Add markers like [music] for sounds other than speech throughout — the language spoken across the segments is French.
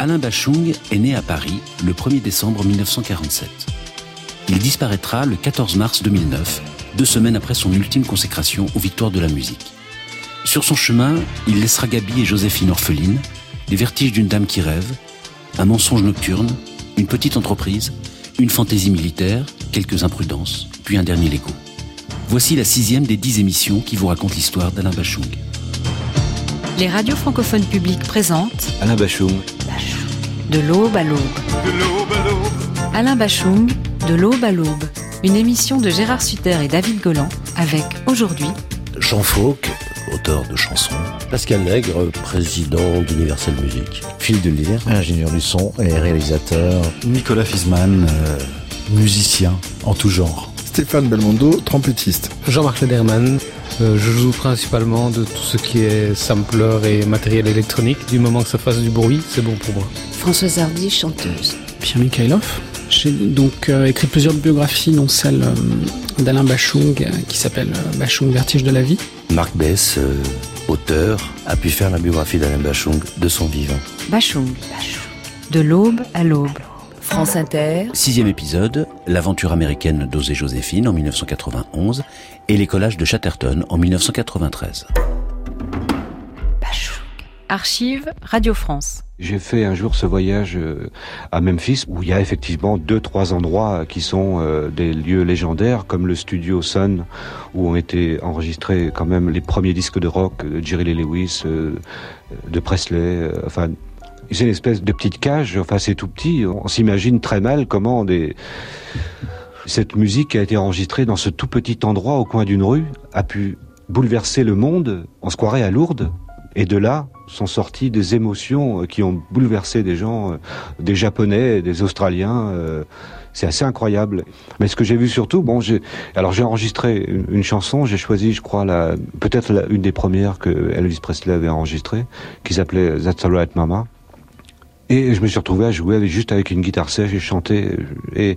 Alain Bachung est né à Paris le 1er décembre 1947. Il disparaîtra le 14 mars 2009, deux semaines après son ultime consécration aux victoires de la musique. Sur son chemin, il laissera Gabi et Joséphine orphelines, les vertiges d'une dame qui rêve, un mensonge nocturne, une petite entreprise, une fantaisie militaire, quelques imprudences, puis un dernier Lego. Voici la sixième des dix émissions qui vous racontent l'histoire d'Alain Bachung. Les radios francophones publiques présentent Alain Bachung. De l'aube à l'aube. Alain Bachung, De l'aube à l'aube. Une émission de Gérard Sutter et David Golan avec aujourd'hui Jean Fauque, auteur de chansons. Pascal Nègre, président d'Universal Music. Phil Delire, ingénieur du son et réalisateur. Nicolas Fisman, euh, musicien en tout genre. Stéphane Belmondo, trompettiste. Jean-Marc Lederman, euh, je joue principalement de tout ce qui est sampler et matériel électronique. Du moment que ça fasse du bruit, c'est bon pour moi. Françoise Hardy, chanteuse. Pierre Mikhailov. J'ai donc euh, écrit plusieurs biographies, dont celle euh, d'Alain Bachung, euh, qui s'appelle euh, Bachung Vertige de la vie. Marc Bess, euh, auteur, a pu faire la biographie d'Alain Bachung de son vivant. Bachung. De l'aube à l'aube. France Inter. Sixième épisode, l'aventure américaine d'Osée Joséphine en 1991 et les collages de Chatterton en 1993. Archive Radio France. J'ai fait un jour ce voyage euh, à Memphis où il y a effectivement deux, trois endroits qui sont euh, des lieux légendaires comme le studio Sun où ont été enregistrés quand même les premiers disques de rock de Jerry Lee Lewis, euh, de Presley, c'est une espèce de petite cage, enfin c'est tout petit, on s'imagine très mal comment cette musique a été enregistrée dans ce tout petit endroit au coin d'une rue a pu bouleverser le monde, on se à Lourdes, et de là sont sorties des émotions euh, qui ont bouleversé des gens, euh, des Japonais, des Australiens. euh, C'est assez incroyable. Mais ce que j'ai vu surtout, bon, j'ai alors j'ai enregistré une, chanson. J'ai choisi, je crois, peut-être une des premières que Elvis Presley avait enregistrée, qui s'appelait That's Alright Mama. Et je me suis retrouvé à jouer juste avec une guitare sèche et chanter. Et,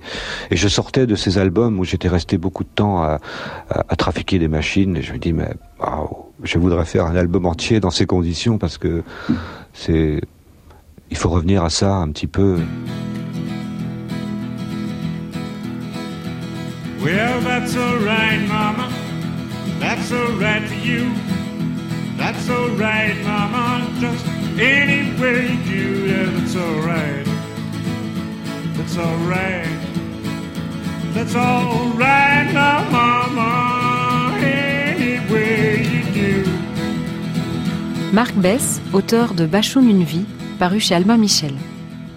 je sortais de ces albums où j'étais resté beaucoup de temps à trafiquer des machines. Et je me dis, mais waouh, je voudrais faire un album entier dans ces conditions parce que c'est, il faut revenir à ça un petit peu. Well, that's alright, Mama. That's alright for you. That's alright, Mama. Just any way you do, yeah, that's alright. That's alright. That's alright now, Mama. Marc Bess, auteur de Bachung une vie, paru chez Albin Michel.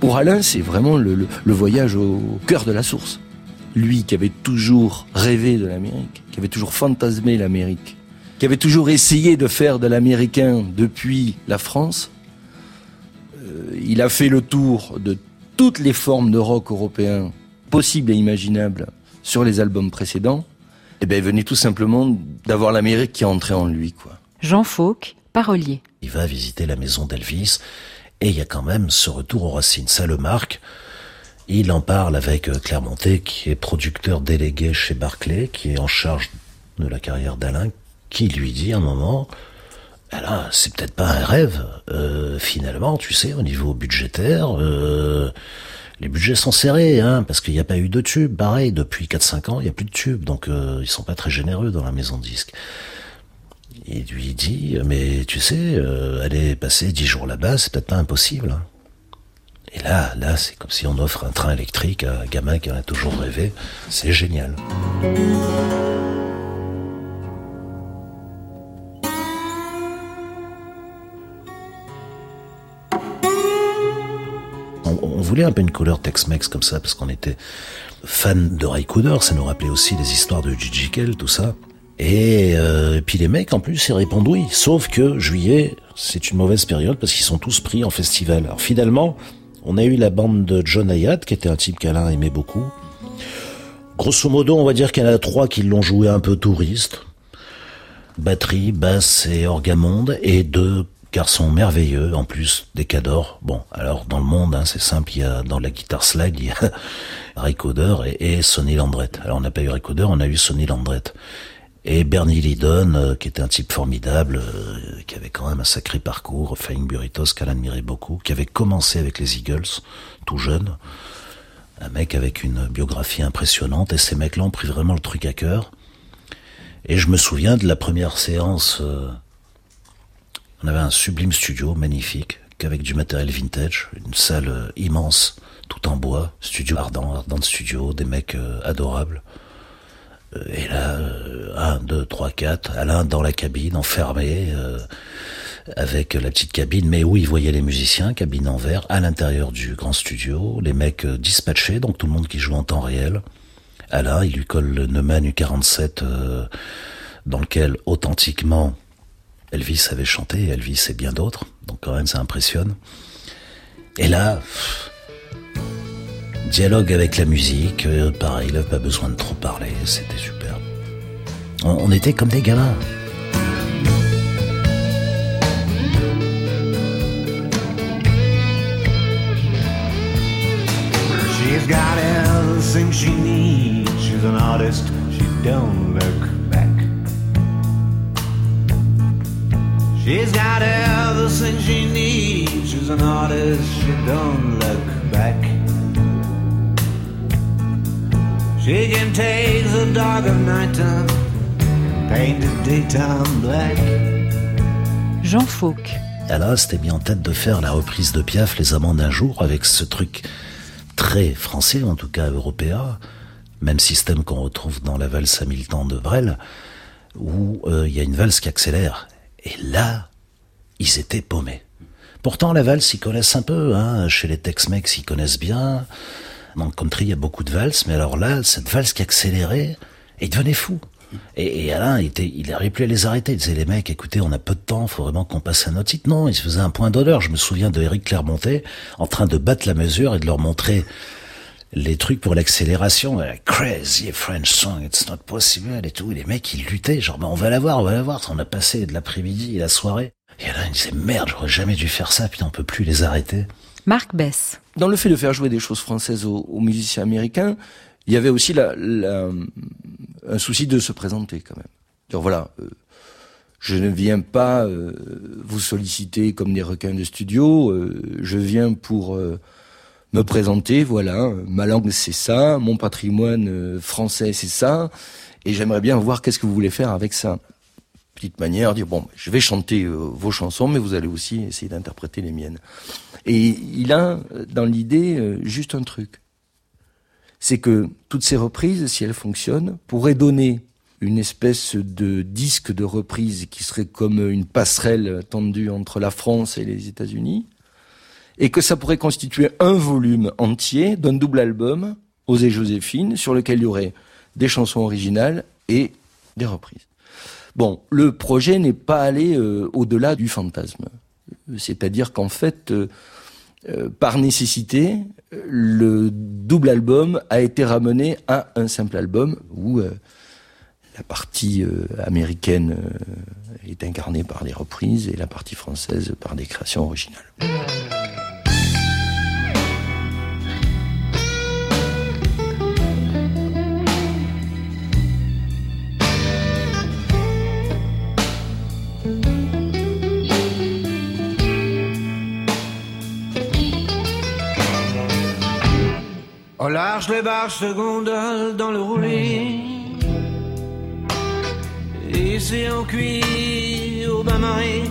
Pour Alain, c'est vraiment le, le- le voyage au cœur de la source. Lui qui avait toujours rêvé de l'Amérique, qui avait toujours fantasmé l'Amérique, qui avait toujours essayé de faire de l'américain depuis la France, euh, il a fait le tour de toutes les formes de rock européen possibles et imaginables sur les albums précédents. Et ben, il venait tout simplement d'avoir l'Amérique qui est entrée en lui, quoi. Jean Fauque, Il va visiter la maison d'Elvis et il y a quand même ce retour aux racines. Ça le marque. Il en parle avec euh, Claire qui est producteur délégué chez Barclay, qui est en charge de la carrière d'Alain, qui lui dit à un moment, Alain, c'est peut-être pas un rêve. Euh, finalement, tu sais, au niveau budgétaire, euh, les budgets sont serrés, hein, parce qu'il n'y a pas eu de tubes. Pareil, depuis 4-5 ans, il n'y a plus de tubes, donc euh, ils sont pas très généreux dans la maison de disques. Il lui dit, mais tu sais, euh, aller passer 10 jours là-bas, c'est peut-être pas impossible. hein. Et là, là, c'est comme si on offre un train électrique à un gamin qui en a toujours rêvé. C'est génial. On, on voulait un peu une couleur Tex-Mex comme ça, parce qu'on était fan de Ray Cooder, ça nous rappelait aussi les histoires de Gigi Kell, tout ça. Et, euh, puis les mecs, en plus, ils répondent oui. Sauf que juillet, c'est une mauvaise période parce qu'ils sont tous pris en festival. Alors finalement, on a eu la bande de John Hayat, qui était un type qu'Alain aimait beaucoup. Grosso modo, on va dire qu'il y en a trois qui l'ont joué un peu touriste. Batterie, basse et orgamonde. Et deux garçons merveilleux, en plus des cadors. Bon, alors dans le monde, hein, c'est simple, il y a dans la guitare slide, il y a [laughs] Ray Cooder et, et Sonny Landreth. Alors on n'a pas eu Ray Cooder, on a eu Sonny Landreth. Et Bernie Lydon, euh, qui était un type formidable, euh, qui avait quand même un sacré parcours, Flying Burritos, qu'elle admirait beaucoup, qui avait commencé avec les Eagles, tout jeune. Un mec avec une biographie impressionnante, et ces mecs-là ont pris vraiment le truc à cœur. Et je me souviens de la première séance, euh, on avait un sublime studio, magnifique, qu'avec du matériel vintage, une salle immense, tout en bois, studio ardent, ardent de studio, des mecs adorables. Euh, et là, 1, 2, 3, 4, Alain dans la cabine, enfermé, euh, avec la petite cabine, mais où il voyait les musiciens, cabine en verre, à l'intérieur du grand studio, les mecs euh, dispatchés, donc tout le monde qui joue en temps réel. Alain, il lui colle le Neumann U47, dans lequel, authentiquement, Elvis avait chanté, Elvis et bien d'autres, donc quand même ça impressionne. Et là, Dialogue avec la musique, euh, pareil, il pas besoin de trop parler, c'était super. On, était comme des gamins. She's got everything she needs. She's an artist, she don't look back. She's got everything she needs. She's an artist, she don't look back. She can take the dark of nighttime, paint the daytime black. Jean Fauque. Alors, c'était mis en tête de faire la reprise de Piaf, Les Amants d'un jour, avec ce truc très français, en tout cas européen, même système qu'on retrouve dans la valse Hamilton de Brel, où euh, il y a une valse qui accélère. Et là, ils étaient paumés. Pourtant, la valse, ils connaissent un peu, hein, chez les Tex-Mex, ils connaissent bien. Dans le country, il y a beaucoup de valses, mais alors là, cette valse qui accélérait, il devenait fou. Et, Alain, il, était, il arrivait plus à les arrêter. Il disait, les mecs, écoutez, on a peu de temps, faut vraiment qu'on passe à notre titre. Non, il se faisait un point d'honneur. Je me souviens de Eric Clermontet en train de battre la mesure et de leur montrer les trucs pour l'accélération. Crazy French song, it's not possible et tout. Les mecs, ils luttaient, genre, on va la voir, on va la voir. On a passé de l'après-midi et la soirée. Et Alain, il disait, merde, j'aurais jamais dû faire ça, puis on peut plus les arrêter. Marc Bess. Dans le fait de faire jouer des choses françaises aux, musiciens américains, il y avait aussi la, un souci de se présenter quand même. Donc voilà, euh, je ne viens pas euh, vous solliciter comme des requins de studio, euh, je viens pour me présenter, voilà, ma langue c'est ça, mon patrimoine français c'est ça, et j'aimerais bien voir qu'est-ce que vous voulez faire avec ça petite manière, dire bon, je vais chanter euh, vos chansons, mais vous allez aussi essayer d'interpréter les miennes. Et il a dans l'idée euh, juste un truc, c'est que toutes ces reprises, si elles fonctionnent, pourraient donner une espèce de disque de reprise qui serait comme une passerelle tendue entre la France et les États-Unis, et que ça pourrait constituer un volume entier d'un double album, Osée Joséphine, sur lequel il y aurait des chansons originales et des reprises. Bon, le projet n'est pas allé euh, au-delà du fantasme. C'est-à-dire qu'en fait, euh, euh, par nécessité, le double album a été ramené à un simple album où la partie américaine est incarnée par des reprises et la partie française par des créations originales. Large, les barges se gondolent dans le roulis. Ici en cuit au bain-marie.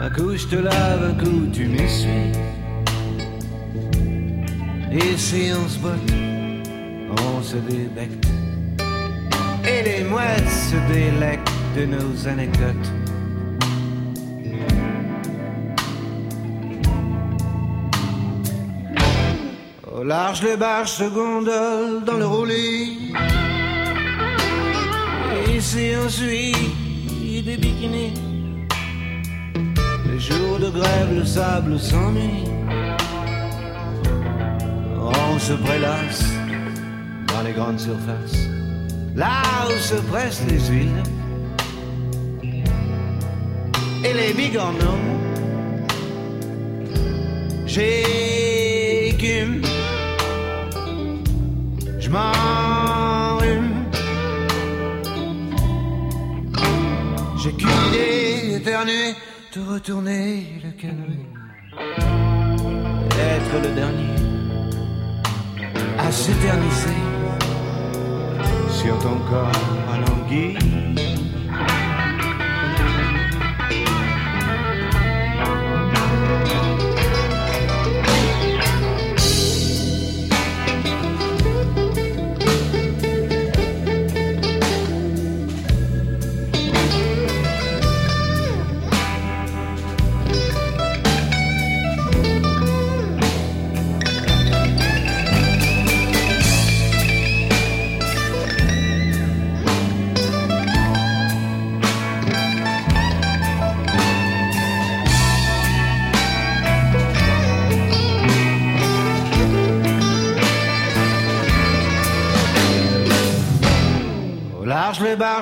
Un coup je te lave, un coup tu m'essuies. Ici on se botte, on se débecte. Et les mouettes se délectent de nos anecdotes. Au large, les barges se gondolent dans le roulis. Ici, on suit des bikinis. Les jours de grève, le sable s'ennuie. On se prélasse dans les grandes surfaces, là où se pressent les huiles. Et les bigorneaux, j'écume je. J'ai qu'une idée éternue de retourner le canal. Être le dernier à s'éterniser sur ton corps à l'anguille.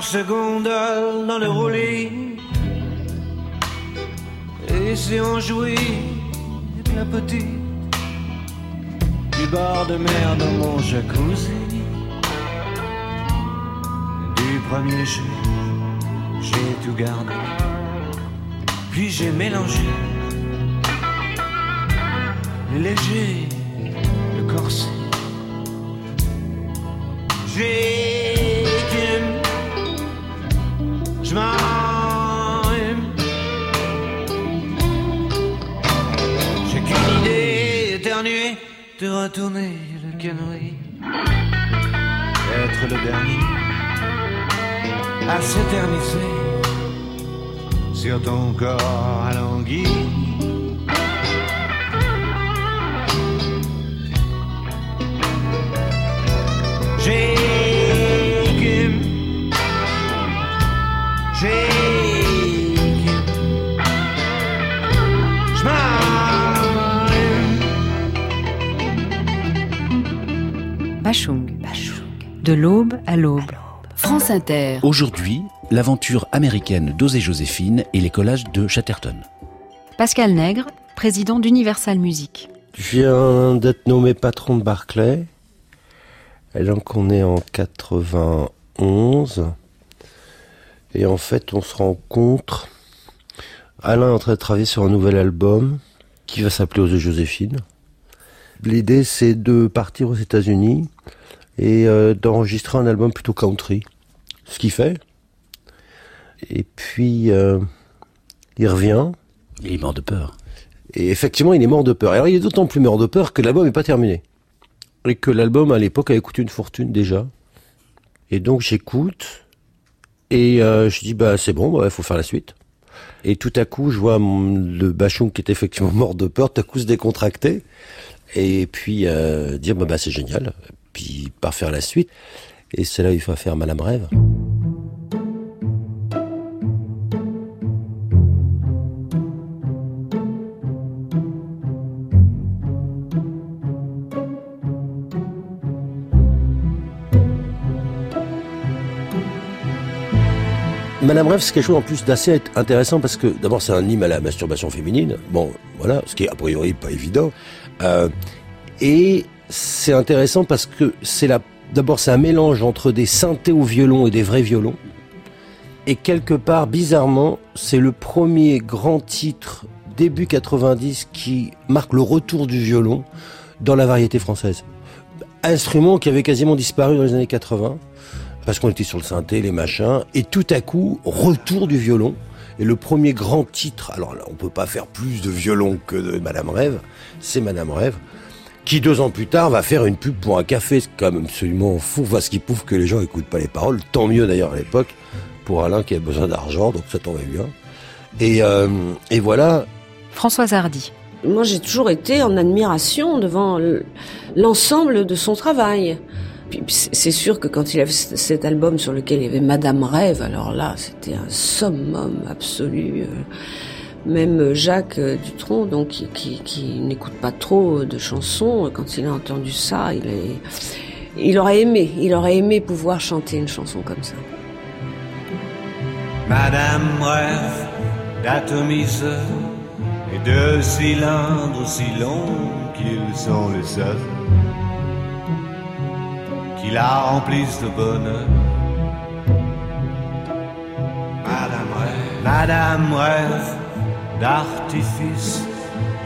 Se gondolent dans le roulis Et si on jouit avec la petite Du bord de mer dans mon jacuzzi Du premier jet J'ai tout gardé. Puis j'ai mélangé léger, retourner le canoë. Être le dernier à s'éterniser sur ton corps. J'ai Bachung. De l'aube à l'aube. France Inter. Aujourd'hui, l'aventure américaine d'Osée Joséphine et les collages de Chatterton. Pascal Nègre, président d'Universal Music. Je viens d'être nommé patron de Barclay. Et donc on est en 91. Et en fait, on se rencontre. Alain est en train de travailler sur un nouvel album qui va s'appeler Osée Joséphine. L'idée, c'est de partir aux États-Unis et euh, d'enregistrer un album plutôt country. Ce qu'il fait. Et puis, euh, il revient. Il est mort de peur. Et effectivement, il est mort de peur. Alors, il est d'autant plus mort de peur que l'album n'est pas terminé. Et que l'album, à l'époque, avait coûté une fortune déjà. Et donc, j'écoute. Et euh, je dis, bah, c'est bon, il faut faire la suite. Et tout à coup, je vois mon- le Bachung qui est effectivement [laughs] mort de peur, tout à coup se décontracter. Et puis, euh, dire, bah, c'est génial. Puis, pas faire la suite. Et c'est là où il faut faire Madame Rêve. Madame Rêve, c'est quelque chose en plus d'assez intéressant parce que d'abord c'est un hymne à la masturbation féminine. Bon, voilà, ce qui est a priori pas évident. Euh, et c'est intéressant parce que c'est la, d'abord c'est un mélange entre des synthés au violon et des vrais violons. Et quelque part, bizarrement, c'est le premier grand titre début 90 qui marque le retour du violon dans la variété française. Instrument qui avait quasiment disparu dans les années 80 parce qu'on était sur le synthé, les machins, et tout à coup, retour du violon. Et le premier grand titre, alors là, on peut pas faire plus de violon que de Madame Rêve, c'est Madame Rêve, qui deux ans plus tard va faire une pub pour un café, c'est quand même absolument fou, parce qu'il prouve que les gens écoutent pas les paroles, tant mieux d'ailleurs à l'époque, pour Alain qui a besoin d'argent, donc ça tombait bien. Et, euh, et voilà, Françoise Hardy. Moi, j'ai toujours été en admiration devant l'ensemble de son travail. C'est sûr que quand il avait c- cet album sur lequel il y avait Madame Rêve, alors là, c'était un summum absolu. Même Jacques euh, Dutronc, qui, n'écoute pas trop de chansons, quand il a entendu ça, il aurait aimé, il aurait aimé pouvoir chanter une chanson comme ça. Madame rêve d'atomiseur et de cylindres si longs qu'ils sont les seuls la remplissent de bonheur. Madame rêve Madame rêve d'artifice,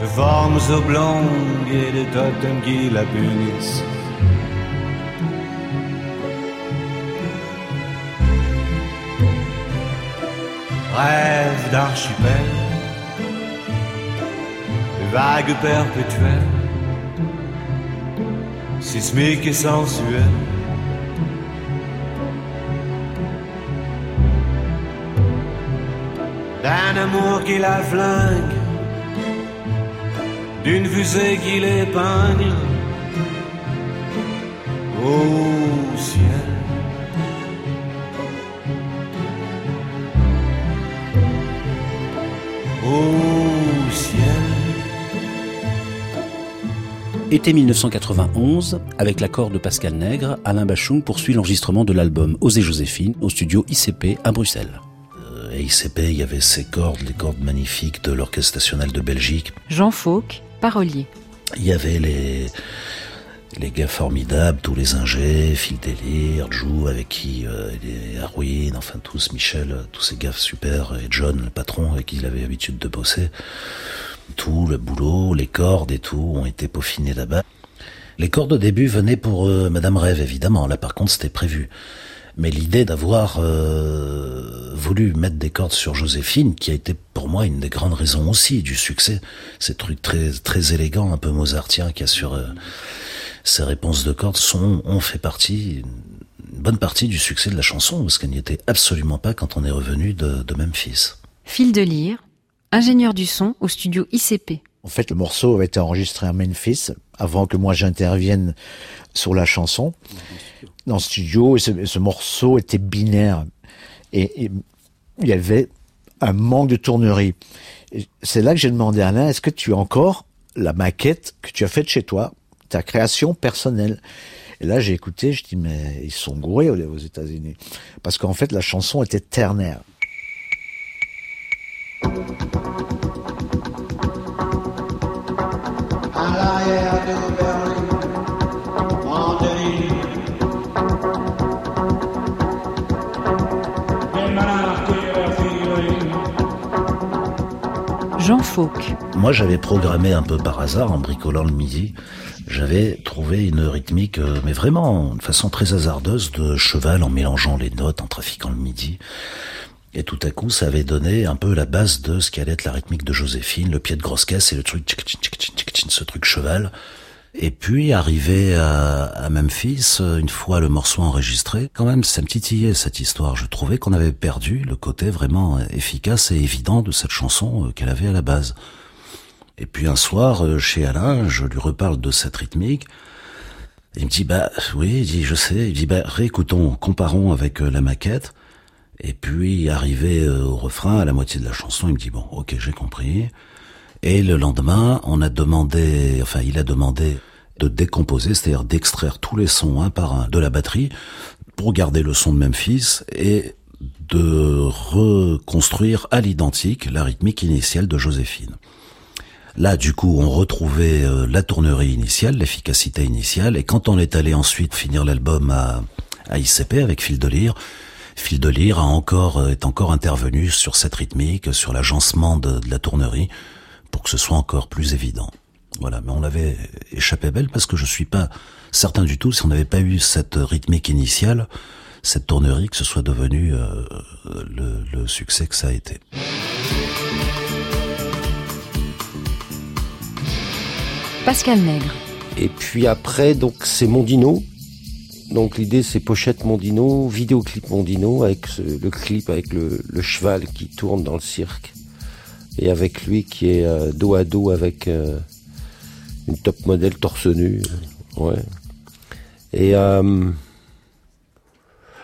de formes oblongues et de totems qui la punissent. Rêve d'archipel, de vagues perpétuelles, sismiques et sensuelles. D'un amour qui la flingue, d'une fusée qui l'épingle au ciel. Au ciel. Été 1991, avec l'accord de Pascal Nègre, Alain Bachung poursuit l'enregistrement de l'album Osez Joséphine au studio ICP à Bruxelles. ICP, il y avait ces cordes, les cordes magnifiques de l'Orchestre national de Belgique. Jean Fauque, parolier. Il y avait les, les gars formidables, tous les ingés, Phil Délire, Jou, avec qui, euh, les Arwin, enfin tous, Michel, tous ces gars super, et John, le patron, avec qui il avait l'habitude de bosser. Tout le boulot, les cordes et tout ont été peaufinés là-bas. Les cordes au début venaient pour euh, Madame Rêve, évidemment. Là, par contre, c'était prévu. Mais l'idée d'avoir euh, voulu mettre des cordes sur Joséphine, qui a été pour moi une des grandes raisons aussi du succès, ces trucs très très élégants, un peu mozartiens, qui a sur euh, ces réponses de cordes sont ont fait partie une bonne partie du succès de la chanson, parce qu'elle n'y était absolument pas quand on est revenu de, de Memphis. Fil de lyre, ingénieur du son au studio ICP. En fait, le morceau avait été enregistré à Memphis avant que moi j'intervienne sur la chanson dans le studio et ce, ce morceau était binaire et, et, il y avait un manque de tournerie. C'est là que j'ai demandé à Alain, est-ce que tu as encore la maquette que tu as faite chez toi, ta création personnelle Et là j'ai écouté, je dis mais ils sont gourés aux États-Unis parce qu'en fait la chanson était ternaire. Moi, j'avais programmé un peu par hasard, en bricolant le midi, j'avais trouvé une rythmique, euh, mais vraiment de façon très hasardeuse, de cheval en mélangeant les notes, en trafiquant le midi. Et tout à coup, ça avait donné un peu la base de ce qui allait être la rythmique de Joséphine, le pied de grosse caisse et le truc, ce truc cheval. Et puis, arrivé à, Memphis, une fois le morceau enregistré, quand même, ça me titillait cette histoire. Je trouvais qu'on avait perdu le côté vraiment efficace et évident de cette chanson qu'elle avait à la base. Et puis un soir, chez Alain, je lui reparle de cette rythmique. Il me dit, bah oui, il dit, je sais. Il dit, bah réécoutons, comparons avec la maquette. Et puis, arrivé au refrain, à la moitié de la chanson, il me dit, bon, ok, j'ai compris. Et le lendemain, on a demandé, enfin, il a demandé de décomposer, c'est-à-dire d'extraire tous les sons un par un de la batterie pour garder le son de Memphis et de reconstruire à l'identique la rythmique initiale de Joséphine. Là, du coup, on retrouvait la tournerie initiale, l'efficacité initiale, et quand on est allé ensuite finir l'album à, à ICP avec Phil de Lyre, Phil de Lyre a encore, est encore intervenu sur cette rythmique, sur l'agencement de, de la tournerie, pour que ce soit encore plus évident. Voilà, mais on avait échappé belle parce que je suis pas certain du tout si on n'avait pas eu cette rythmique initiale, cette tournerie, que ce soit devenu euh, le, le succès que ça a été. Pascal Nègre. Et puis après, donc c'est Mondino. Donc l'idée c'est pochette Mondino, vidéoclip Mondino avec ce, le clip avec le, le, cheval qui tourne dans le cirque et avec lui qui est euh, dos à dos avec euh, une top modèle torse nu. Ouais. Et euh,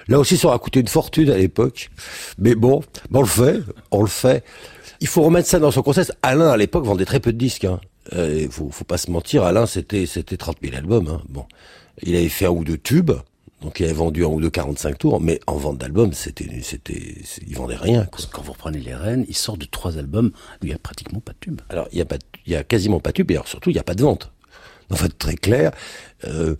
là aussi, ça aura coûté une fortune à l'époque. Mais bon, on le fait, on le fait. Il faut remettre ça dans son contexte. Alain, à l'époque, vendait très peu de disques. Hein. Euh, faut, faut pas se mentir. Alain, c'était c'était 30 000 albums. Hein. Bon, il avait fait un ou deux tubes. Donc il avait vendu un ou deux 45 tours, mais en vente d'albums, c'était, c'était, il vendait rien. Quoi. Quand vous reprenez les Rennes, il sort de trois albums, il y a pratiquement pas de tube. Alors il y a pas, il y a quasiment pas de tube, et alors surtout il y a pas de vente. en fait très clair. Euh,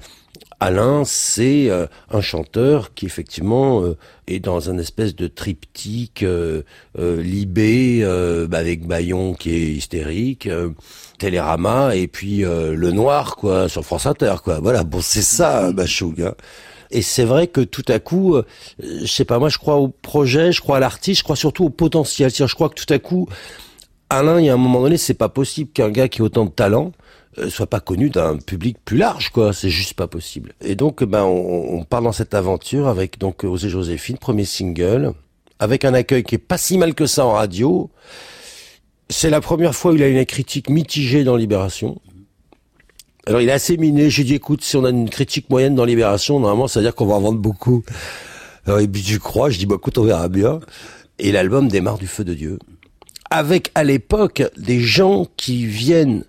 Alain, c'est euh, un chanteur qui effectivement euh, est dans un espèce de triptyque euh, libé bah, avec Bayon qui est hystérique, Télérama et puis le noir quoi sur France Inter quoi. Voilà, bon c'est ça Bachoug. Hein. Et c'est vrai que tout à coup, je sais pas moi, je crois au projet, je crois à l'artiste, je crois surtout au potentiel. je crois que tout à coup, Alain, il y a un moment donné, c'est pas possible qu'un gars qui a autant de talent euh, soit pas connu d'un public plus large, quoi. C'est juste pas possible. Et donc, ben, on, on, part dans cette aventure avec donc Osée Joséphine, premier single, avec un accueil qui est pas si mal que ça en radio. C'est la première fois où il a une critique mitigée dans Libération. Alors, il est assez miné. J'ai dit, écoute, si on a une critique moyenne dans Libération, normalement, ça veut dire qu'on va en vendre beaucoup. Alors, et puis, tu crois, je dis, bah, écoute, on verra bien. Et l'album démarre du feu de Dieu. Avec, à l'époque, des gens qui viennent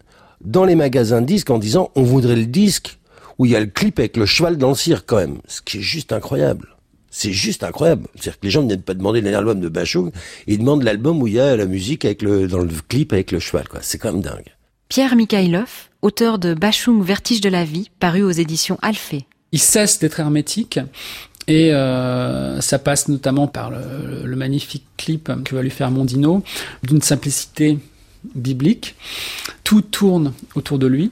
dans les magasins disques en disant on voudrait le disque où il y a le clip avec le cheval dans le cirque quand même. Ce qui est juste incroyable. C'est juste incroyable. C'est-à-dire que les gens ne viennent pas demander l'album de Bachung, ils demandent l'album où il y a la musique avec le, dans le clip avec le cheval, quoi. C'est quand même dingue. Pierre Mikhailov, auteur de Bachung Vertige de la vie, paru aux éditions Alphée. Il cesse d'être hermétique. Et euh, ça passe notamment par le, le magnifique clip que va lui faire Mondino, d'une simplicité biblique. Tout tourne autour de lui.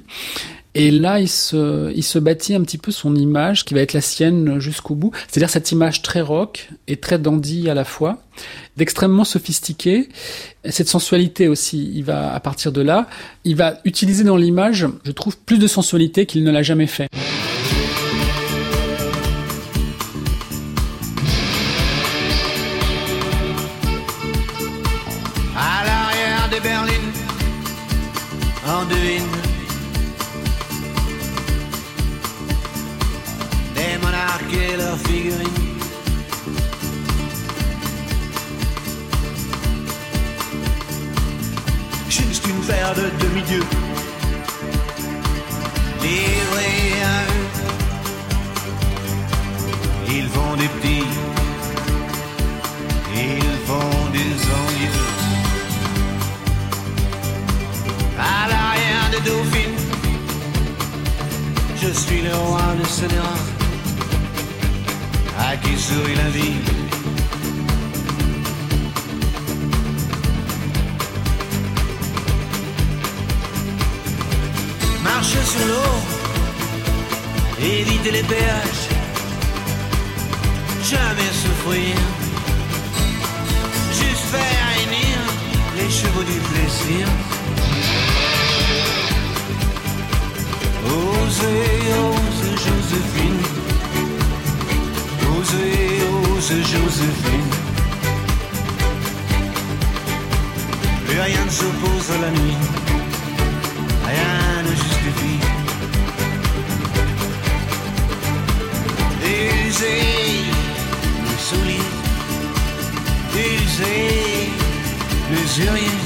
Et là, il se, il se bâtit un petit peu son image qui va être la sienne jusqu'au bout. C'est-à-dire cette image très rock et très dandy à la fois, d'extrêmement sophistiqué. Cette sensualité aussi, il va, à partir de là, il va utiliser dans l'image, je trouve, plus de sensualité qu'il ne l'a jamais fait. Juste une paire de demi-dieux livrés à. Ils font des petits, ils font des envieux. À l'arrière des dauphines, je suis le roi de Sénéra à qui sourit la vie. Marcher sur l'eau, éviter les péages, jamais souffrir, juste faire réunir les chevaux du plaisir. Osez, osez, Joséphine. Osez, osez, Joséphine. Plus rien ne s'oppose à la nuit. Usez l'usurier.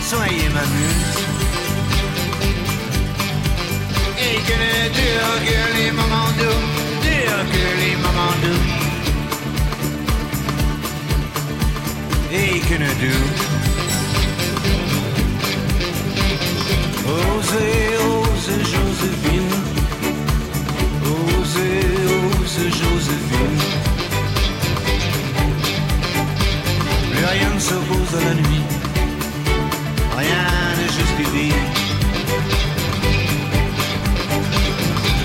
Soyez ma muse. Et que ne durent que les moments doux, que les moments doux. Et que ne durent. Osez, osez, Joséphine. Osez, osez, Joséphine. Rien ne s'oppose à la nuit. Rien ne justifie.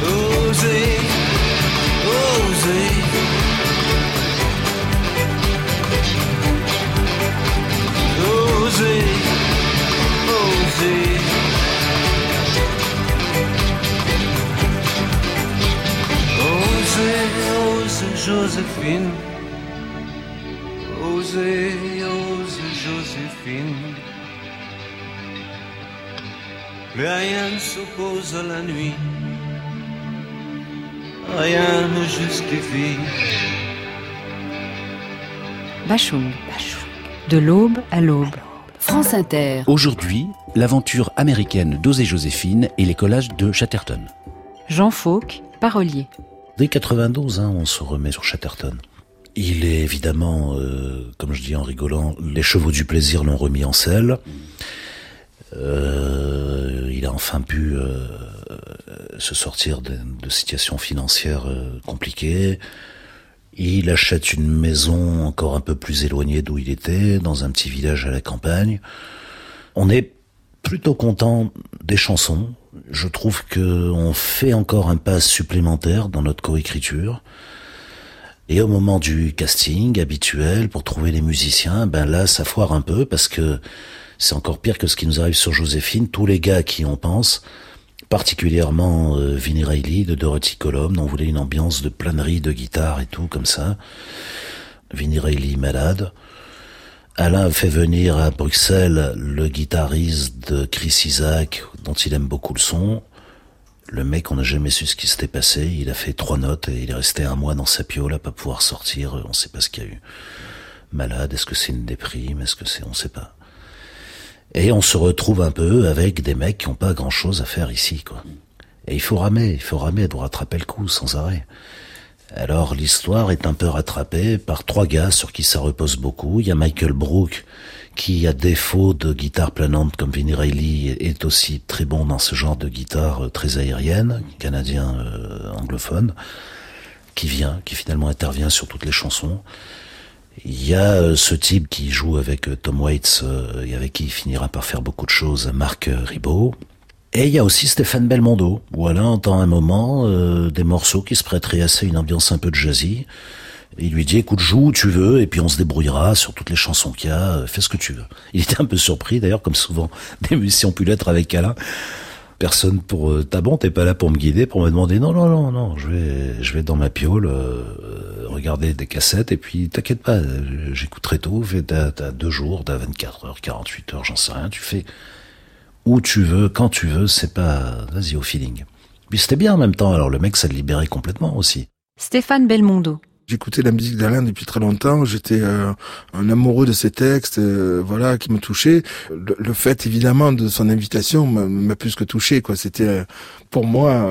Osez, osez. Osez, osez. Osez, osez, Joséphine. Osez, Plus rien ne s'oppose à la nuit rien ne justifie. Bachung. De l'aube à l'aube. France Inter. Aujourd'hui, l'aventure américaine d'Osée Joséphine et les collages de Chatterton. Jean Fauque, parolier. Dès 92, hein, on se remet sur Chatterton. Il est évidemment, euh, comme je dis en rigolant, les chevaux du plaisir l'ont remis en selle. Euh, il a enfin pu euh, se sortir de, de situations financières euh, compliquées. Il achète une maison encore un peu plus éloignée d'où il était, dans un petit village à la campagne. On est plutôt content des chansons. Je trouve que on fait encore un pas supplémentaire dans notre coécriture. Et au moment du casting habituel pour trouver les musiciens, ben là, ça foire un peu parce que c'est encore pire que ce qui nous arrive sur Joséphine. Tous les gars qui on pense, particulièrement euh, Vinnie de Dorothy Colombe, on voulait une ambiance de planerie, de guitare et tout comme ça. Vinnie Reilly malade. Alain fait venir à Bruxelles le guitariste de Chris Isaac, dont il aime beaucoup le son. Le mec, on n'a jamais su ce qui s'était passé. Il a fait trois notes et il est resté un mois dans sa piole à pas pouvoir sortir. On sait pas ce qu'il y a eu. Malade, est-ce que c'est une déprime? Est-ce que c'est... On sait pas. Et on se retrouve un peu avec des mecs qui n'ont pas grand-chose à faire ici, quoi. Et il faut ramer, il faut ramer, doit rattraper le coup sans arrêt. Alors l'histoire est un peu rattrapée par trois gars sur qui ça repose beaucoup. Il y a Michael Brook qui, à défaut de guitare planante comme Vinnie Reilly, est aussi très bon dans ce genre de guitare euh, très aérienne, canadien euh, anglophone, qui vient, qui finalement intervient sur toutes les chansons. Il y a euh, ce type qui joue avec Tom Waits et avec qui il finira par faire beaucoup de choses, Marc Ribot. Et il y a aussi Stéphane Belmondo. Voilà, entend un moment des morceaux qui se prêteraient assez à une ambiance un peu de jazzy. Il lui dit, écoute, joue où tu veux, et puis on se débrouillera sur toutes les chansons qu'il y a, euh, fais ce que tu veux. Il était un peu surpris, d'ailleurs, comme souvent [laughs] des musiciens pu l'être avec Alain. Personne pour euh, t'as bon, t'es pas là pour me guider, pour me demander non, non, non, non, je vais, je vais dans ma piole, euh, regarder des cassettes, et puis t'inquiète pas, j'écouterai tout, t'as, t'as deux jours, t'as 24 heures, 48 heures, j'en sais rien, tu fais où tu veux, quand tu veux, c'est pas, vas-y au feeling. Puis c'était bien en même temps, alors le mec, ça le libérait complètement aussi. Stéphane Belmondo. J'écoutais la musique d'Alain depuis très longtemps. J'étais euh, un amoureux de ses textes, euh, voilà, qui me touchait. Le, fait, évidemment, de son invitation m'a plus que touché. Quoi, c'était euh, pour moi,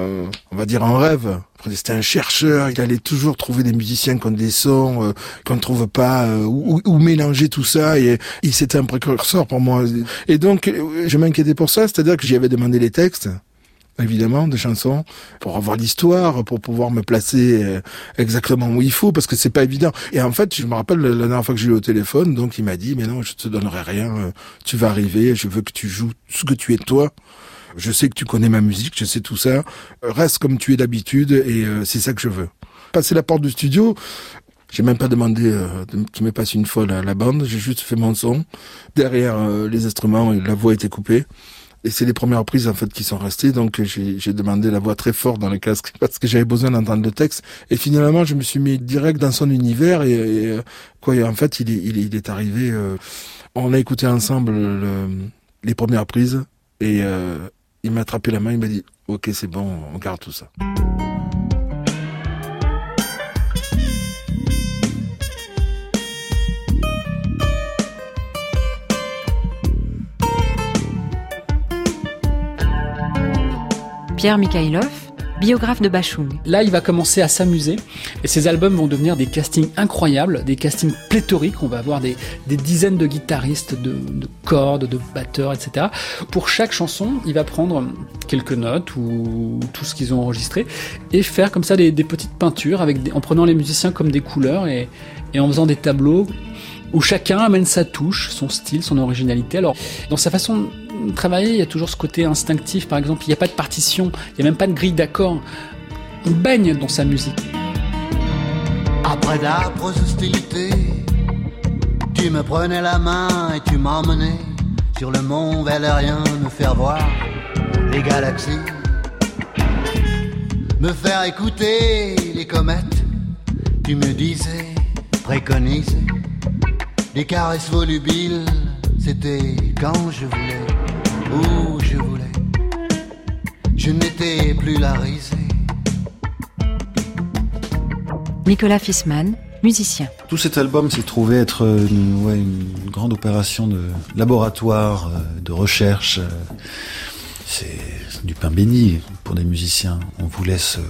on va dire un rêve. C'était un chercheur. Il allait toujours trouver des musiciens qui ont des sons qu'on ne trouve pas, ou, ou, mélanger tout ça. Et, et c'était un précurseur pour moi. Et donc, je m'inquiétais pour ça. C'est-à-dire que j'y avais demandé les textes évidemment, de chansons, pour avoir l'histoire, pour pouvoir me placer euh, exactement où il faut, parce que c'est pas évident. Et en fait, je me rappelle la dernière fois que j'ai eu au téléphone, donc il m'a dit, mais non, je te donnerai rien, euh, tu vas arriver, je veux que tu joues ce que tu es toi. Je sais que tu connais ma musique, je sais tout ça. Reste comme tu es d'habitude, et euh, c'est ça que je veux. Passer la porte du studio, j'ai même pas demandé euh, qu'il me passe une fois la, la bande, j'ai juste fait mon son. Derrière les instruments, la voix était coupée. Et c'est les premières prises en fait qui sont restées, donc j'ai demandé la voix très fort dans le casque parce que j'avais besoin d'entendre le texte. Et finalement, je me suis mis direct dans son univers et, et quoi. en fait, il est, il est, il est arrivé. Euh, on a écouté ensemble le, les premières prises et euh, il m'a attrapé la main, il m'a dit "Ok, c'est bon, on garde tout ça." Pierre Mikhailov, biographe de Bachung. Là, il va commencer à s'amuser et ses albums vont devenir des castings incroyables, des castings pléthoriques. On va avoir des, dizaines de guitaristes, de, cordes, de batteurs, etc. Pour chaque chanson, il va prendre quelques notes ou tout ce qu'ils ont enregistré et faire comme ça des, petites peintures en prenant les musiciens comme des couleurs et, et en faisant des tableaux où chacun amène sa touche, son style, son originalité. Alors, dans sa façon travailler, il y a toujours ce côté instinctif, par exemple, il n'y a pas de partition, il n'y a même pas de grille d'accords. On baigne dans sa musique. Après d'âpres hostilités, tu me prenais la main et tu m'emmenais sur le mont Valérien me faire voir les galaxies, me faire écouter les comètes. Tu me disais, préconisais des caresses volubiles, c'était quand je voulais où je voulais. Je n'étais plus la risée. Nicolas Fissman, musicien. Tout cet album s'est trouvé être une, ouais, une, grande opération de laboratoire, euh, de recherche. Euh, c'est du pain béni pour des musiciens. On vous laisse euh,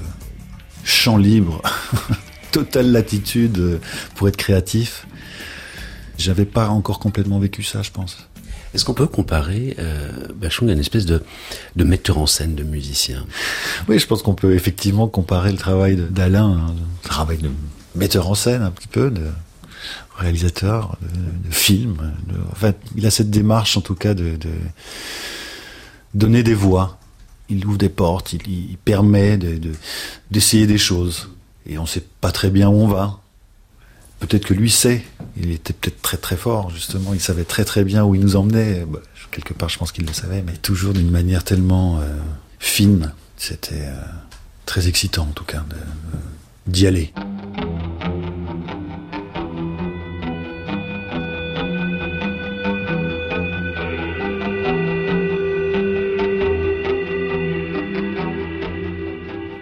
champ libre, [laughs] totale latitude pour être créatif. J'avais pas encore complètement vécu ça, je pense. Est-ce qu'on peut comparer euh, Bachung à une espèce de, de metteur en scène de musicien? Oui, je pense qu'on peut effectivement comparer le travail d'Alain, le travail de metteur en scène un petit peu, de réalisateur, de, film. De, enfin, il a cette démarche en tout cas de, de donner des voix. Il ouvre des portes, il, il permet d'essayer de, des choses. Et on sait pas très bien où on va. Peut-être que lui sait. Il était peut-être très très fort, justement. Il savait très très bien où il nous emmenait. Bah, quelque part, je pense qu'il le savait, mais toujours d'une manière tellement euh, fine. C'était euh, très excitant, en tout cas, d'y aller.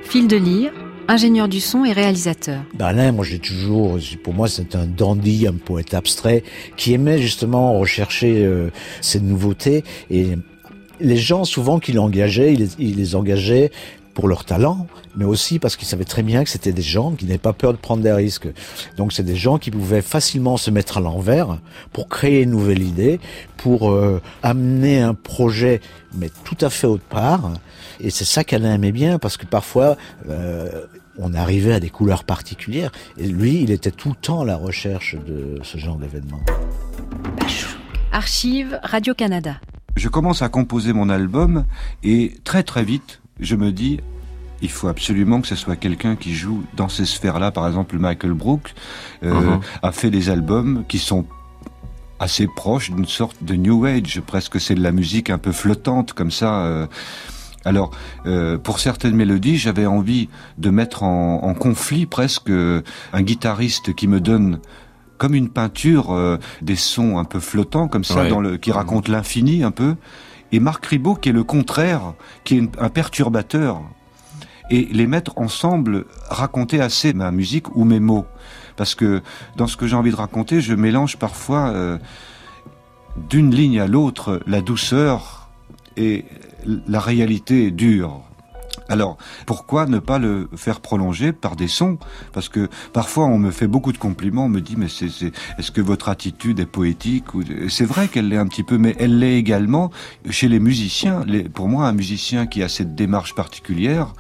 Fil de lire, ingénieur du son et réalisateur. Alain, moi j'ai toujours, pour moi c'est un dandy, un poète abstrait qui aimait justement rechercher euh, ces nouveautés et les gens souvent qu'il engageait, il les engageait pour leur talent, mais aussi parce qu'ils savaient très bien que c'était des gens qui n'avaient pas peur de prendre des risques. Donc c'est des gens qui pouvaient facilement se mettre à l'envers pour créer une nouvelle idée, pour euh, amener un projet, mais tout à fait autre part. Et c'est ça qu'Alain aimait bien, parce que parfois euh, on arrivait à des couleurs particulières, et lui, il était tout le temps à la recherche de ce genre d'événement. Archive Radio-Canada. Je commence à composer mon album et très très vite, je me dis, il faut absolument que ce soit quelqu'un qui joue dans ces sphères-là. Par exemple, Michael Brook euh, uh -huh. a fait des albums qui sont assez proches d'une sorte de New Age, presque c'est de la musique un peu flottante comme ça. Euh. Alors, euh, pour certaines mélodies, j'avais envie de mettre en, en conflit presque euh, un guitariste qui me donne comme une peinture euh, des sons un peu flottants comme ça, ouais. dans le, qui raconte l'infini un peu et Marc Ribot qui est le contraire, qui est un perturbateur, et les mettre ensemble, raconter assez ma musique ou mes mots. Parce que dans ce que j'ai envie de raconter, je mélange parfois euh, d'une ligne à l'autre la douceur et la réalité dure. Alors, pourquoi ne pas le faire prolonger par des sons? Parce que parfois, on me fait beaucoup de compliments, on me dit, mais c'est, est, est-ce que votre attitude est poétique. C'est vrai qu'elle l'est un petit peu, mais elle l'est également chez les musiciens. Pour moi, un musicien qui a cette démarche particulière,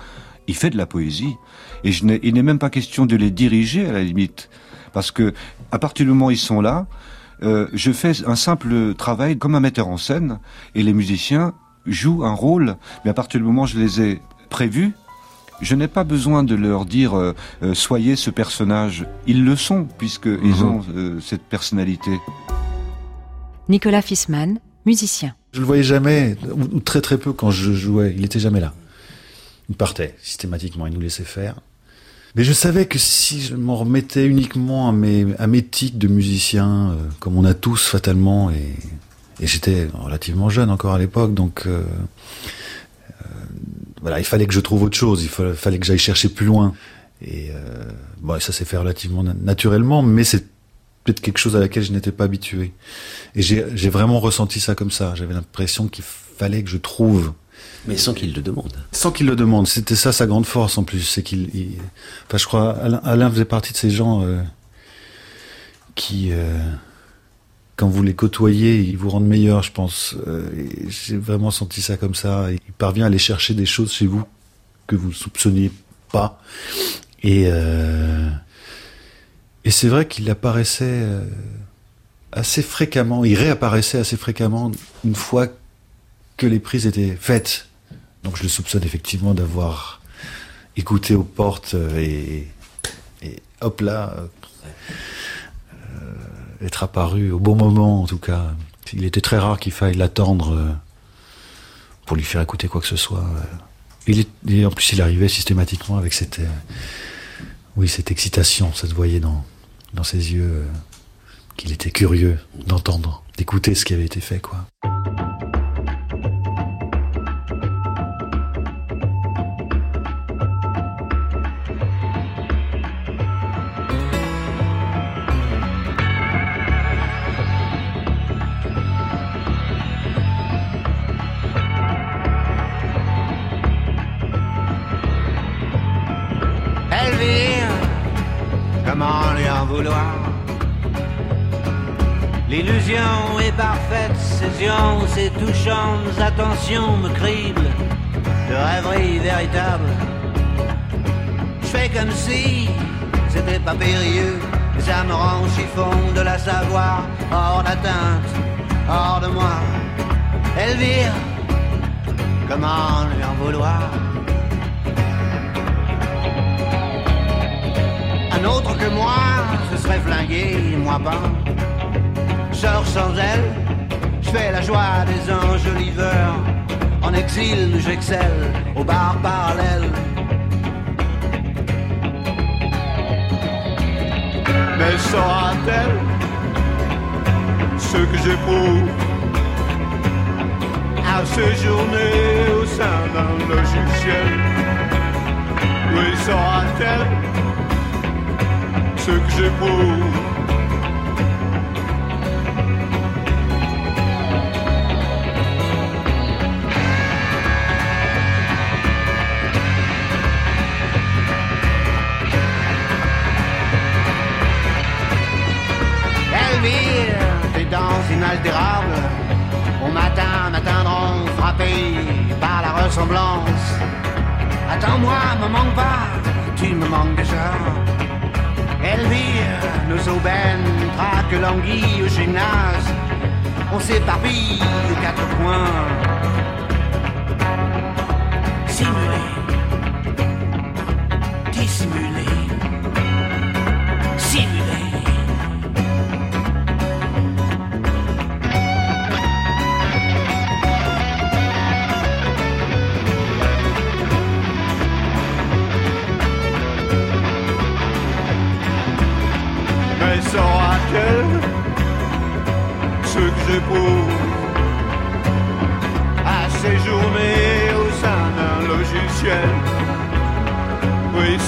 il fait de la poésie. Et je il n'est même pas question de les diriger, à la limite. Parce que, à partir du moment où ils sont là, euh, je fais un simple travail comme un metteur en scène, et les musiciens jouent un rôle, mais à partir du moment où je les ai prévus, je n'ai pas besoin de leur dire euh, euh, soyez ce personnage. Ils le sont puisqu'ils mmh. ont euh, cette personnalité. Nicolas Fissmann, musicien. Je le voyais jamais, ou, ou, très très peu quand je jouais. Il était jamais là. Il partait systématiquement, il nous laissait faire. Mais je savais que si je m'en remettais uniquement à mes, à mes tics de musicien, comme on a tous fatalement, et, et j'étais relativement jeune encore à l'époque, donc voilà, il fallait que je trouve autre chose, il fallait, fallait que j'aille chercher plus loin. Et euh, bon, ça s'est fait relativement naturellement, mais c'est peut-être quelque chose à laquelle je n'étais pas habitué. Et j'ai vraiment ressenti ça comme ça. J'avais l'impression qu'il fallait que je trouve. Mais sans qu'il le demande. Sans qu'il le demande. C'était ça sa grande force en plus. C'est qu'il. Enfin, je crois, Alain, Alain, faisait partie de ces gens euh, qui. Euh, quand vous les côtoyez, ils vous rendent meilleur, je pense. Euh, J'ai vraiment senti ça comme ça. Il parvient à aller chercher des choses chez vous que vous ne soupçonniez pas. Et, euh, et c'est vrai qu'il apparaissait euh, assez fréquemment, il réapparaissait assez fréquemment une fois que les prises étaient faites. Donc je le soupçonne effectivement d'avoir écouté aux portes et, et hop là être apparu au bon moment, en tout cas. Il était très rare qu'il faille l'attendre euh, pour lui faire écouter quoi que ce soit. Il est, et en plus, il arrivait systématiquement avec cette, euh, oui, cette excitation. Ça se voyait dans, dans ses yeux euh, qu'il était curieux d'entendre, d'écouter ce qui avait été fait, quoi. L'illusion est parfaite, séduisante, ces touchantes attentions me criblent de rêverie véritable. Je fais comme si c'était pas périlleux, mais ça me rend chiffon de la savoir, hors d'atteinte, hors de moi. Elvire, comment lui en vouloir? Un autre que moi se serait flingué, moi pas. Sors sans elle, je fais la joie des anges liveurs. En exil, j'excelle au bar parallèle. Mais saura-t-elle ce que j'éprouve à séjourner au sein d'un logiciel? Oui, saura-t-elle ce que j'éprouve Elvire, tes danses inaltérables, au matin m'atteindront frappés par la ressemblance. Attends-moi, me manque pas, tu me manques déjà. Elvire, nos aubaines traquent l'anguille au gymnase. On s'éparpille aux quatre coins.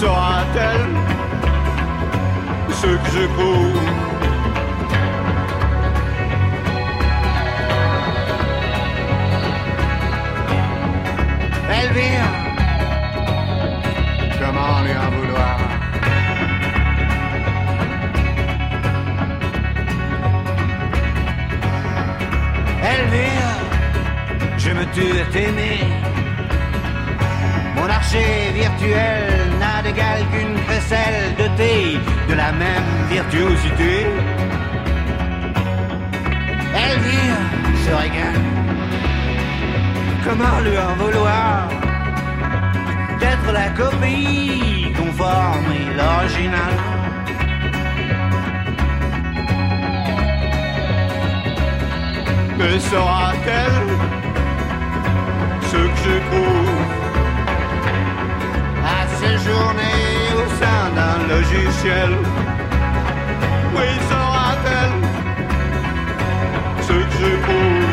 Saura-t-elle ce que j'éprouve Elvire, comment lui en vouloir Elvire, je me tue à t'aimer. Mon archer virtuel de la même virtuosité. Elvire se régale. Comment lui en vouloir d'être la copie conforme et l'original? Mais saura-t-elle ce que j'éprouve à sein d'un logiciel Oui, saura-t-elle ce que j'éprouve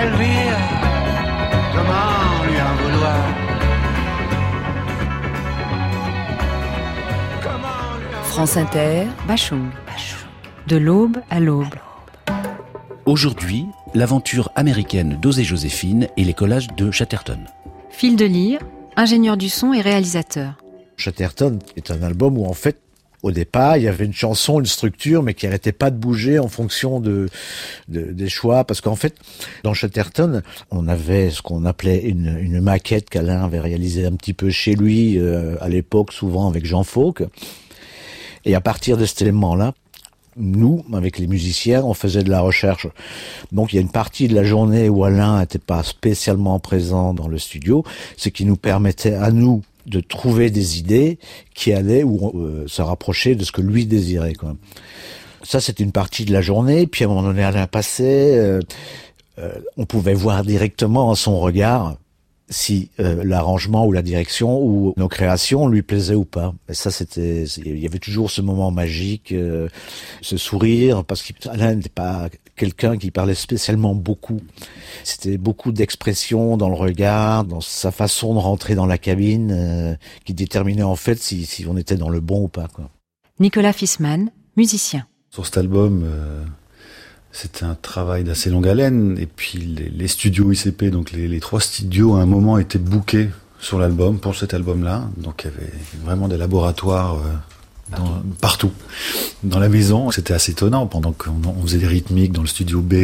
Elvire, comment lui en vouloir? France Inter, Bachung. De l'aube à l'aube. Aujourd'hui, l'aventure américaine d'Osée Joséphine et les collages de Chatterton. Fil de lire, ingénieur du son et réalisateur. Chatterton est un album où en fait, au départ, il y avait une chanson, une structure, mais qui arrêtait pas de bouger en fonction de, de- des choix, parce qu'en fait, dans Chatterton, on avait ce qu'on appelait une, une maquette qu'Alain avait réalisée un petit peu chez lui euh, à l'époque, souvent avec Jean Fauque. Et à partir de cet élément-là, nous, avec les musiciens, on faisait de la recherche. Donc il y a une partie de la journée où Alain n'était pas spécialement présent dans le studio, ce qui nous permettait à nous de trouver des idées qui allaient ou euh, se rapprocher de ce que lui désirait. Quoi. Ça, c'est une partie de la journée. Puis à un moment donné, Alain passait, euh, euh, on pouvait voir directement en son regard si euh, l'arrangement ou la direction ou nos créations lui plaisaient ou pas. Et ça, c'était, il y avait toujours ce moment magique, euh, ce sourire, parce qu'Alain n'était pas quelqu'un qui parlait spécialement beaucoup. C'était beaucoup d'expression dans le regard, dans sa façon de rentrer dans la cabine, euh, qui déterminait en fait si, si on était dans le bon ou pas. Quoi. Nicolas Fissmann, musicien. Sur cet album, euh, c'était un travail d'assez longue haleine. Et puis les, les studios ICP, donc les, les trois studios, à un moment étaient bookés sur l'album, pour cet album-là. Donc il y avait vraiment des laboratoires dans, partout. Dans la maison, c'était assez étonnant pendant qu'on faisait des rythmiques dans le studio B.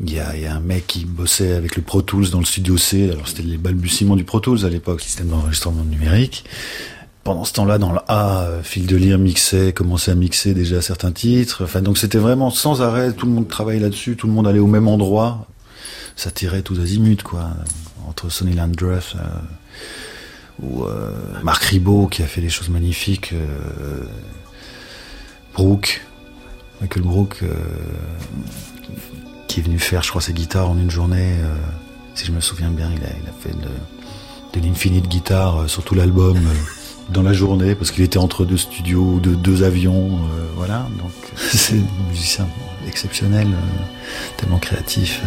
Il y, a, y, a, un mec qui bossait avec le Pro Tools dans le studio C. Alors c'était les balbutiements du Pro Tools à l'époque, système d'enregistrement numérique. Pendant ce temps-là, dans le A, Fil de Lire mixait, commençait à mixer déjà certains titres. Enfin, donc c'était vraiment sans arrêt. Tout le monde travaillait là-dessus. Tout le monde allait au même endroit. Ça tirait tout azimut, quoi. Entre Sonny Landreth euh, ou euh, Marc Ribot qui a fait des choses magnifiques. Euh, Brooke, Michael Brooke. Euh, qui est venu faire, je crois, ses guitares en une journée. Euh, si je me souviens bien, il a, fait de, de l'infinite guitare euh, sur tout l'album euh, dans la journée parce qu'il était entre deux studios, deux, deux avions, voilà. Donc [laughs] c'est un musicien exceptionnel, tellement créatif.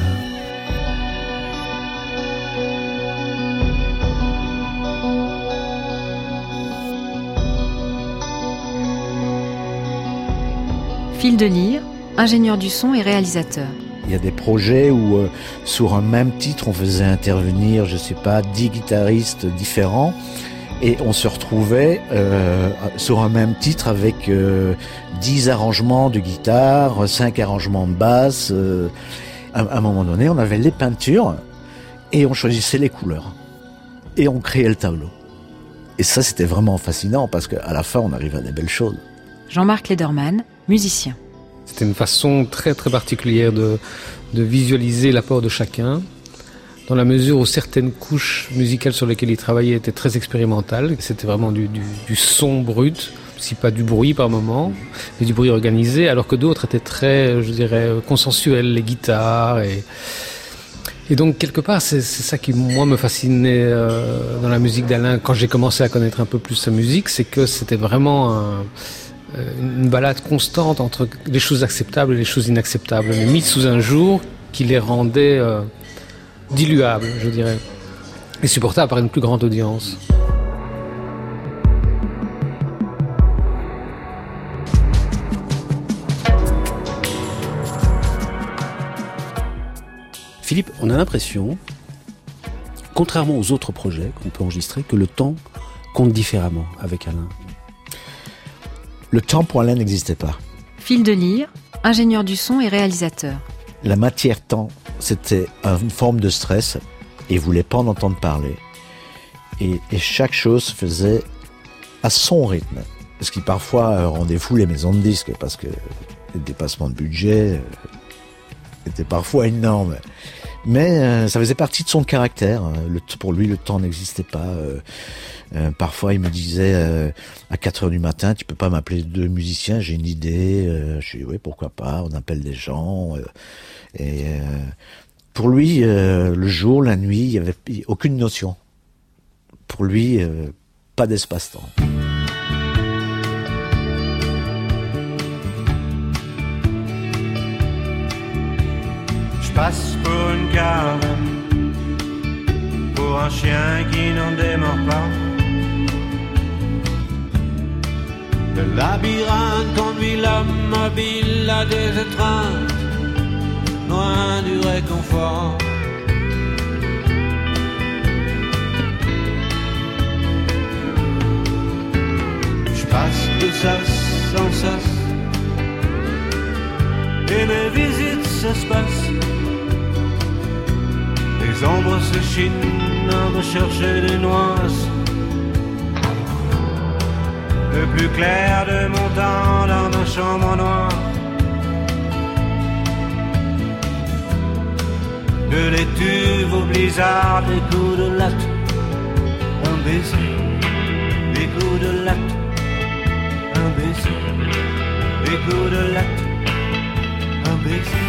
Fil de lire, ingénieur du son et réalisateur. Il y a des projets où euh, sur un même titre on faisait intervenir, je sais pas, dix guitaristes différents et on se retrouvait euh, sur un même titre avec euh, dix arrangements de guitare, cinq arrangements de basse. Euh, à, à un moment donné, on avait les peintures et on choisissait les couleurs et on créait le tableau. Et ça, c'était vraiment fascinant parce qu'à la fin, on arrivait à des belles choses. Jean-Marc Lederman, musicien. C'était une façon très très particulière de, de visualiser l'apport de chacun, dans la mesure où certaines couches musicales sur lesquelles il travaillait étaient très expérimentales. C'était vraiment du, son brut, si pas du bruit par moment, mais du bruit organisé, alors que d'autres étaient très, je dirais, consensuels, les guitares et... Donc quelque part, c'est ça qui moi me fascinait euh, dans la musique d'Alain quand j'ai commencé à connaître un peu plus sa musique, c'est que c'était vraiment un, une balade constante entre les choses acceptables et les choses inacceptables, mais mises sous un jour qui les rendait euh, diluables, je dirais, et supportables par une plus grande audience. Philippe, on a l'impression, contrairement aux autres projets qu'on peut enregistrer, que le temps compte différemment avec Alain. Le temps pour Alain n'existait pas. Fil de lire, ingénieur du son et réalisateur. La matière temps, c'était une forme de stress et voulait pas en entendre parler. Et, chaque chose se faisait à son rythme. Ce qui parfois rendait fou les maisons de disques parce que les dépassements de budget euh, étaient parfois énormes. Mais euh, ça faisait partie de son caractère. Le, pour lui, le temps n'existait pas. Euh, euh, parfois, il me disait euh, à 4 heures du matin, tu peux pas m'appeler deux musiciens, j'ai une idée. Euh, je dis oui, pourquoi pas. On appelle des gens. et pour lui, le jour, la nuit, il y avait aucune notion. Pour lui, pas d'espace-temps. Je passe pour une pour un chien qui n'en démord pas. Le labyrinthe conduit l'homme mobile à des étreintes, loin du réconfort. Je passe de sas en sas, et mes visites s'espacent. Les ombres se chinent à me chercher des noises. Le plus clair de mon temps dans ma chambre noire. De l'étuve au blizzard, des coups de latte. Un baiser, des coups de latte. Un baiser, des coups de latte. Un baiser.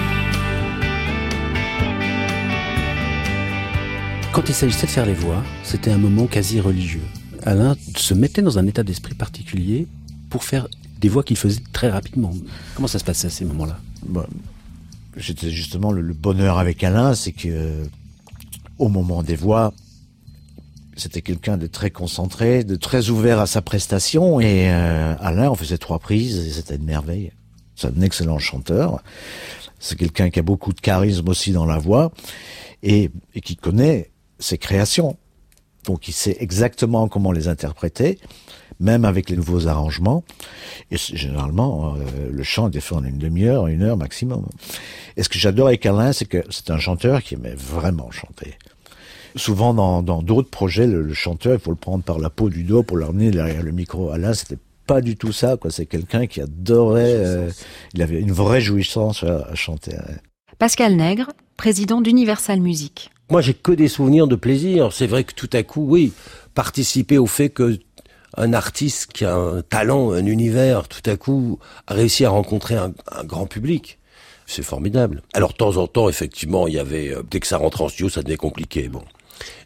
Quand il s'agissait de faire les voix, c'était un moment quasi religieux. Alain se mettait dans un état d'esprit particulier pour faire des voix qu'il faisait très rapidement. Comment ça se passait à ces moments-là? Bah, J'étais justement le, bonheur avec Alain, c'est que au moment des voix, c'était quelqu'un de très concentré, de très ouvert à sa prestation. Et euh, Alain, on faisait trois prises et c'était une merveille. C'est un excellent chanteur. C'est quelqu'un qui a beaucoup de charisme aussi dans la voix et, et qui connaît ses créations. Donc il sait exactement comment les interpréter, même avec les nouveaux arrangements. Et généralement, euh, le chant est fait en une demi-heure, une heure maximum. Et ce que j'adore avec Alain, c'est que c'est un chanteur qui aimait vraiment chanter. Souvent, dans d'autres projets, le, chanteur, il faut le prendre par la peau du dos pour l'emmener derrière le micro. Alain, c'était pas du tout ça. quoi. C'est quelqu'un qui adorait. Euh, il avait une vraie jouissance à, chanter. Pascal Nègre, président d'Universal Music. Moi, j'ai que des souvenirs de plaisir. C'est vrai que tout à coup, oui, participer au fait que un artiste qui a un talent, un univers, tout à coup, a réussi à rencontrer un, grand public. C'est formidable. Alors, de temps en temps, effectivement, il y avait, euh, dès que ça rentrait en studio, ça devenait compliqué. Bon.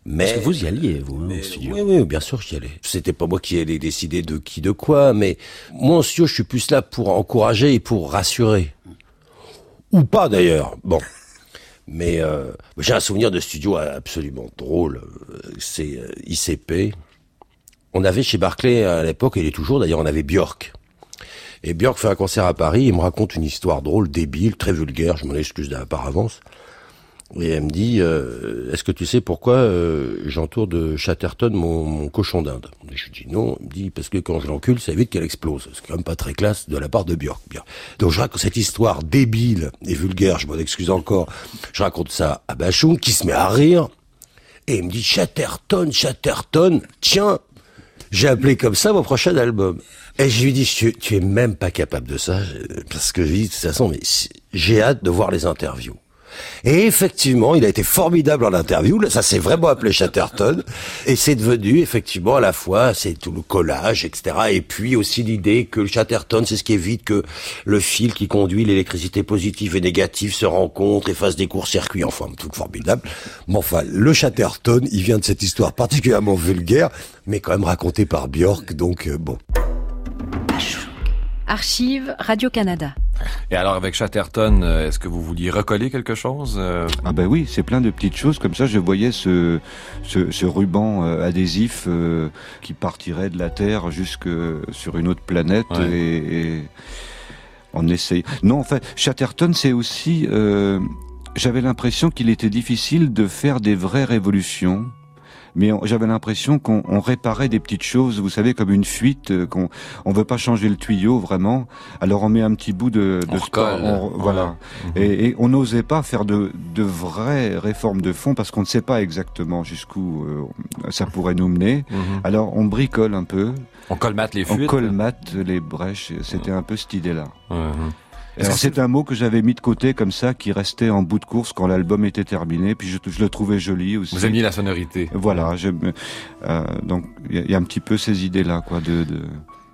Mais Parce que vous y alliez, vous, hein, au studio. Oui, oui, bien sûr, j'y allais. C'était pas moi qui allais décider de qui, de quoi, mais moi, en studio, je suis plus là pour encourager et pour rassurer. Ou pas, d'ailleurs. Bon. Mais euh, j'ai un souvenir de studio absolument drôle. C'est euh, ICP. On avait chez Barclay à l'époque, et il est toujours d'ailleurs, on avait Björk. Et Björk fait un concert à Paris, il me raconte une histoire drôle, débile, très vulgaire, je m'en excuse par avance. Et elle me dit, euh, est-ce que tu sais pourquoi euh, j'entoure de Chatterton mon, cochon d'Inde? Je lui dis non. Il me dit, parce que quand je l'encule, ça évite qu'elle explose. C'est quand même pas très classe de la part de Björk. Bien. Donc je raconte cette histoire débile et vulgaire, je m'en excuse encore. Je raconte ça à Bachung, qui se met à rire. Et il me dit, Chatterton, Chatterton, tiens, j'ai appelé comme ça mon prochain album. Et je lui dis, tu, tu es même pas capable de ça, parce que je lui dis, de toute façon, mais j'ai hâte de voir les interviews. Et effectivement, il a été formidable en interview. Ça s'est vraiment appelé Chatterton. Et c'est devenu effectivement à la fois, c'est tout le collage, etc. Et puis aussi l'idée que le Chatterton, c'est ce qui évite que le fil qui conduit l'électricité positive et négative se rencontre et fasse des courts-circuits. Enfin, tout formidable. Mais enfin, le Chatterton, il vient de cette histoire particulièrement vulgaire, mais quand même racontée par Björk. Donc, euh, bon. Archive Radio-Canada. Et alors avec Chatterton, euh, est-ce que vous vouliez recoller quelque chose euh? Ah ben oui, c'est plein de petites choses comme ça. Je voyais ce, ce, ruban euh, adhésif qui partirait de la Terre jusque sur une autre planète et, on essaye. Non, en fait, Chatterton, c'est aussi. J'avais l'impression qu'il était difficile de faire des vraies révolutions mais j'avais l'impression qu'on réparait des petites choses, vous savez, comme une fuite, euh, qu'on on veut pas changer le tuyau vraiment, alors on met un petit bout de, de on voilà, et, on n'osait pas faire de, de vraies réformes de fond parce qu'on ne sait pas exactement jusqu'où euh, ça pourrait nous mener. Mhm. Alors on bricole un peu. On colmate les fuites. On colmate les brèches. C'était un peu cette idée-là. C'est un mot que j'avais mis de côté comme ça, qui restait en bout de course quand l'album était terminé. Puis je, je, le trouvais joli aussi. Vous mis la sonorité. Voilà. Euh, donc il y, a un petit peu ces idées-là, quoi, de, de,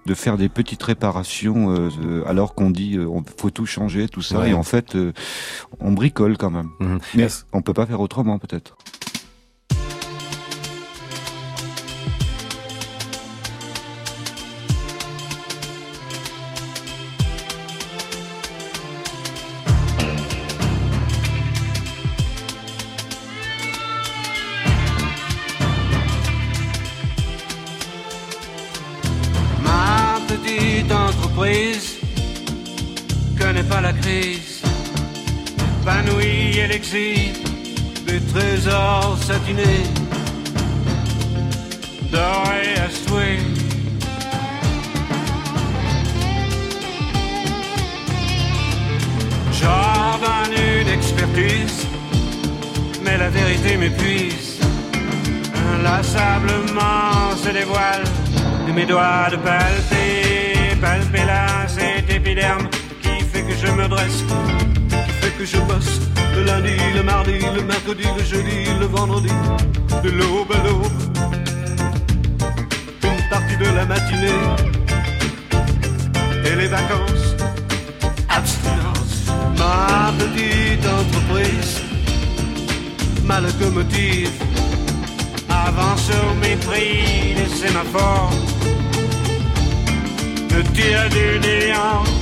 de faire des petites réparations euh, euh alors qu'on dit euh, faut tout changer, tout ça. Et en fait, euh, on bricole quand même. Mhm. Mais on peut pas faire autrement peut-être. Crise, épanouie et l'exil des trésors satinés, dorés à souhait. J'ordonne une expertise, mais la vérité m'épuise. Inlassablement se dévoile de mes doigts de palper, palper là cet épiderme que je me dresse, qui fait que je bosse le lundi, le mardi, le mercredi, le jeudi, le vendredi, de l'aube à l'aube, une partie de la matinée et les vacances, abstinence, ma petite entreprise, ma locomotive avance au mépris des sémaphores, me tire du néant.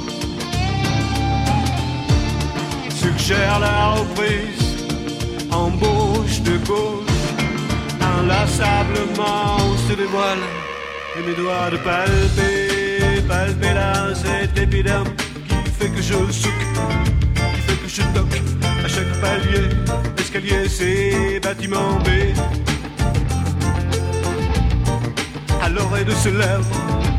suggère la reprise, embauche de gauche, inlassablement se dévoile et mes doigts de palper, palper là cette épiderme qui fait que je souque, qui fait que je toque à chaque palier, escalier, c'est bâtiment B. À l'oreille de ses lèvres.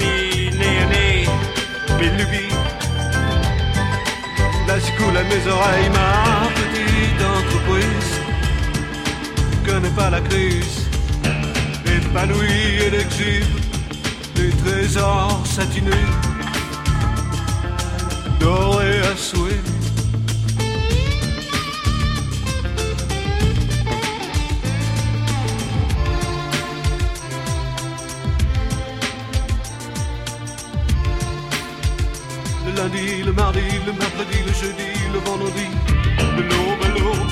Les pyramides, né, mes lubies. Là, je coule à mes oreilles ma petite entreprise. Connais pas la crise, épanouie et exhibe les trésors satinés, dorés à souhait. Lundi, le mardi, le mercredi, le jeudi, le vendredi, de l'aube à l'aube.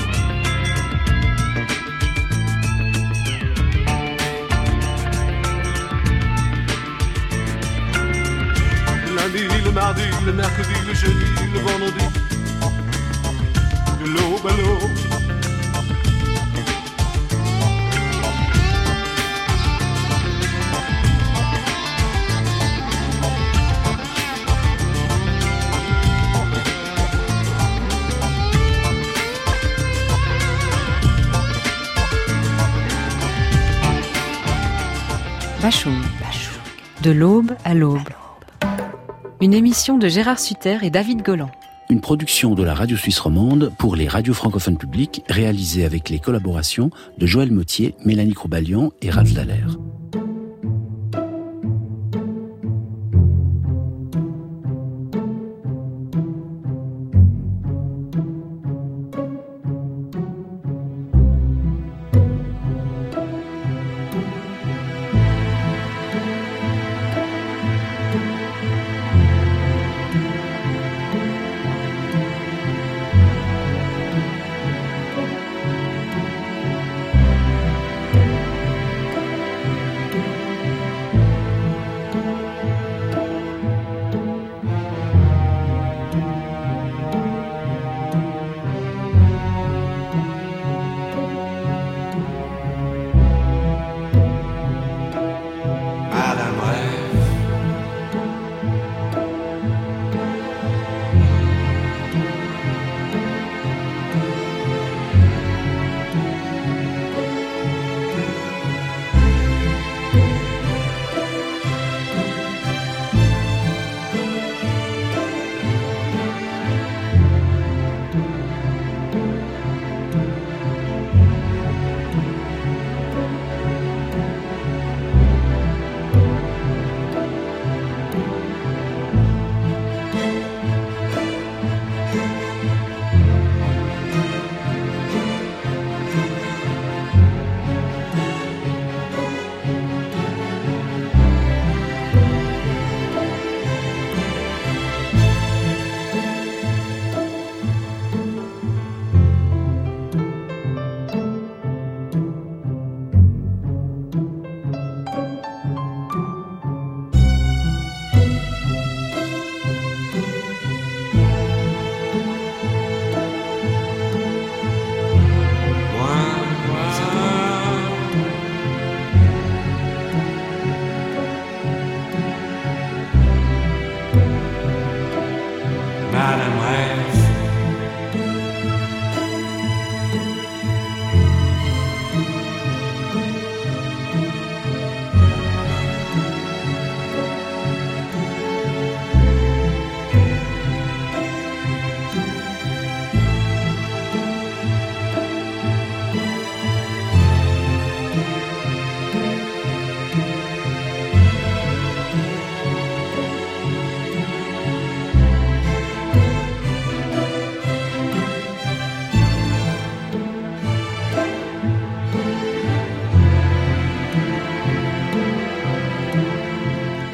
Le lundi, le mardi, le mercredi, le jeudi, le vendredi, de l'aube De l'aube à l'aube. Une émission de Gérard Sutter et David Golan. Une production de la radio suisse romande pour les radios francophones publiques réalisée avec les collaborations de Joël Mottier, Mélanie Crouballion et Ralph Dallaire.